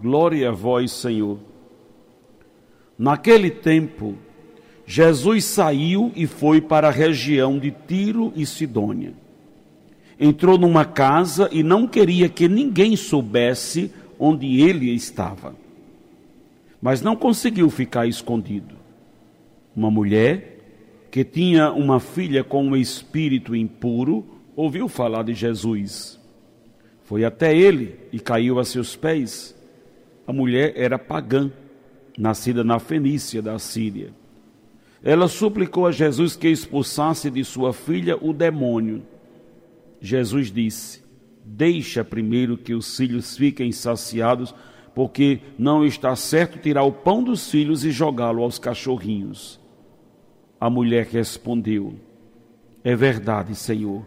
Glória a vós, Senhor. Naquele tempo, Jesus saiu e foi para a região de Tiro e Sidônia. Entrou numa casa e não queria que ninguém soubesse onde ele estava. Mas não conseguiu ficar escondido uma mulher que tinha uma filha com um espírito impuro, ouviu falar de Jesus. Foi até ele e caiu a seus pés. A mulher era pagã, nascida na Fenícia da Síria. Ela suplicou a Jesus que expulsasse de sua filha o demônio. Jesus disse: Deixa primeiro que os filhos fiquem saciados, porque não está certo tirar o pão dos filhos e jogá-lo aos cachorrinhos. A mulher respondeu: É verdade, Senhor.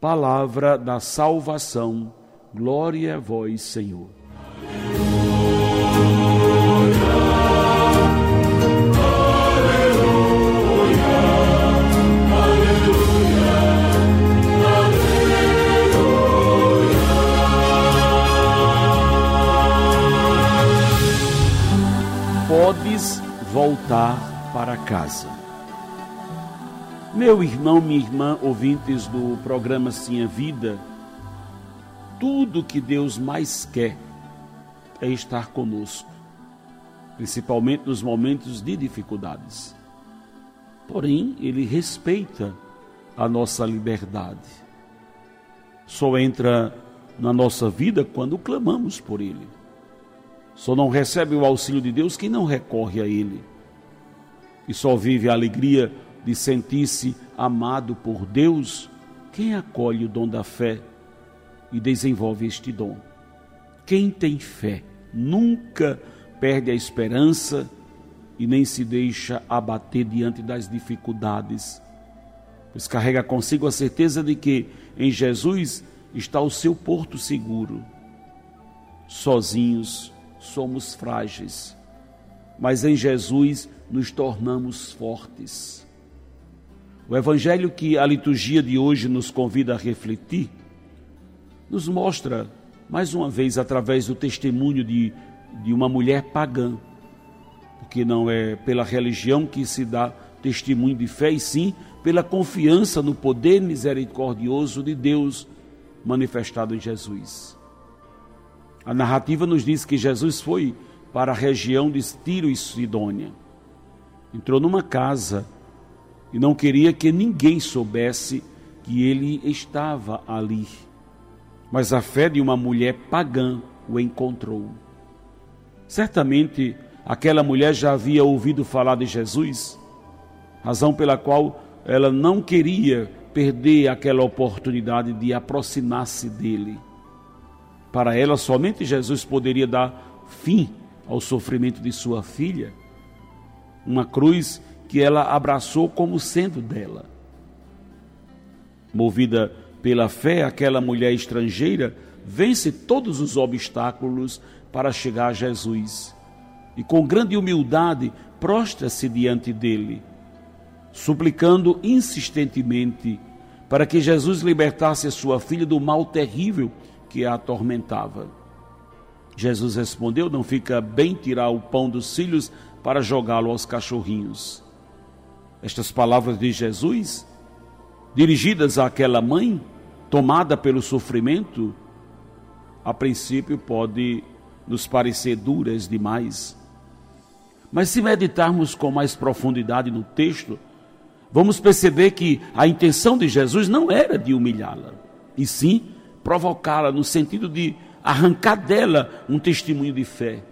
Palavra da salvação, glória a vós, Senhor. Podes voltar para casa. Meu irmão, minha irmã, ouvintes do programa Sim a Vida, tudo que Deus mais quer é estar conosco, principalmente nos momentos de dificuldades. Porém, Ele respeita a nossa liberdade. Só entra na nossa vida quando clamamos por Ele. Só não recebe o auxílio de Deus quem não recorre a Ele. E só vive a alegria de sentir-se amado por Deus, quem acolhe o dom da fé e desenvolve este dom? Quem tem fé nunca perde a esperança e nem se deixa abater diante das dificuldades, pois carrega consigo a certeza de que em Jesus está o seu porto seguro. Sozinhos somos frágeis, mas em Jesus nos tornamos fortes. O evangelho que a liturgia de hoje nos convida a refletir nos mostra, mais uma vez, através do testemunho de, de uma mulher pagã, porque não é pela religião que se dá testemunho de fé, e sim pela confiança no poder misericordioso de Deus manifestado em Jesus. A narrativa nos diz que Jesus foi para a região de Tiro e Sidônia. Entrou numa casa e não queria que ninguém soubesse que ele estava ali. Mas a fé de uma mulher pagã o encontrou. Certamente aquela mulher já havia ouvido falar de Jesus, razão pela qual ela não queria perder aquela oportunidade de aproximar-se dele. Para ela, somente Jesus poderia dar fim ao sofrimento de sua filha. Uma cruz que ela abraçou como sendo dela. Movida pela fé, aquela mulher estrangeira vence todos os obstáculos para chegar a Jesus e, com grande humildade, prostra-se diante dele, suplicando insistentemente para que Jesus libertasse a sua filha do mal terrível que a atormentava. Jesus respondeu: Não fica bem tirar o pão dos filhos para jogá-lo aos cachorrinhos. Estas palavras de Jesus, dirigidas àquela mãe, tomada pelo sofrimento, a princípio pode nos parecer duras demais. Mas se meditarmos com mais profundidade no texto, vamos perceber que a intenção de Jesus não era de humilhá-la, e sim provocá-la no sentido de arrancar dela um testemunho de fé.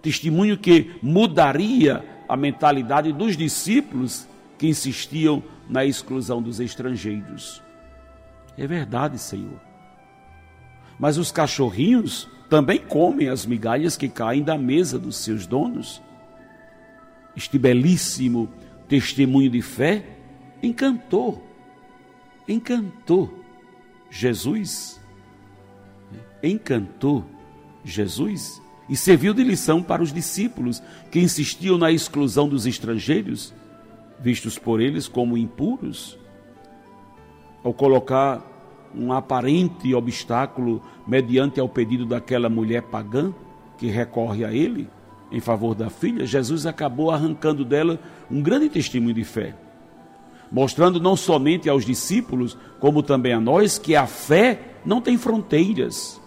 Testemunho que mudaria a mentalidade dos discípulos que insistiam na exclusão dos estrangeiros. É verdade, Senhor. Mas os cachorrinhos também comem as migalhas que caem da mesa dos seus donos. Este belíssimo testemunho de fé encantou, encantou Jesus, encantou Jesus e serviu de lição para os discípulos que insistiam na exclusão dos estrangeiros, vistos por eles como impuros. Ao colocar um aparente obstáculo mediante ao pedido daquela mulher pagã que recorre a ele em favor da filha, Jesus acabou arrancando dela um grande testemunho de fé, mostrando não somente aos discípulos, como também a nós, que a fé não tem fronteiras,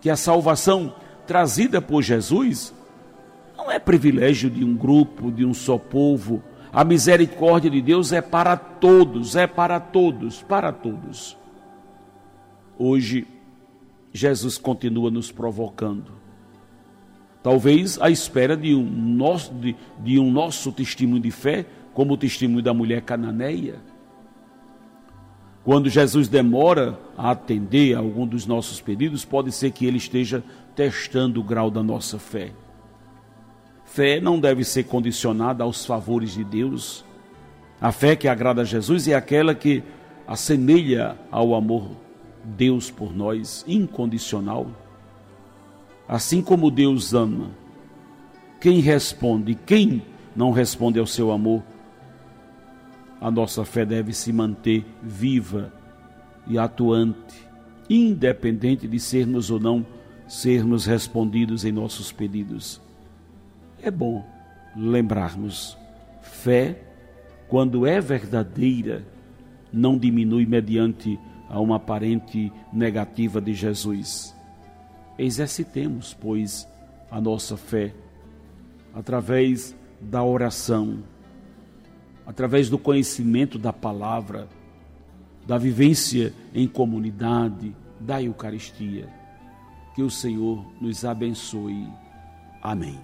que a salvação trazida por Jesus não é privilégio de um grupo, de um só povo. A misericórdia de Deus é para todos, é para todos, para todos. Hoje, Jesus continua nos provocando. Talvez à espera de um nosso, de, de um nosso testemunho de fé, como o testemunho da mulher cananeia. Quando Jesus demora a atender a algum dos nossos pedidos, pode ser que ele esteja testando o grau da nossa fé. Fé não deve ser condicionada aos favores de Deus. A fé que agrada a Jesus é aquela que assemelha ao amor Deus por nós, incondicional. Assim como Deus ama, quem responde, quem não responde ao seu amor, a nossa fé deve se manter viva e atuante, independente de sermos ou não sermos respondidos em nossos pedidos. É bom lembrarmos: fé, quando é verdadeira, não diminui mediante a uma aparente negativa de Jesus. Exercitemos, pois, a nossa fé através da oração, através do conhecimento da palavra, da vivência em comunidade, da Eucaristia. Que o Senhor nos abençoe. Amém.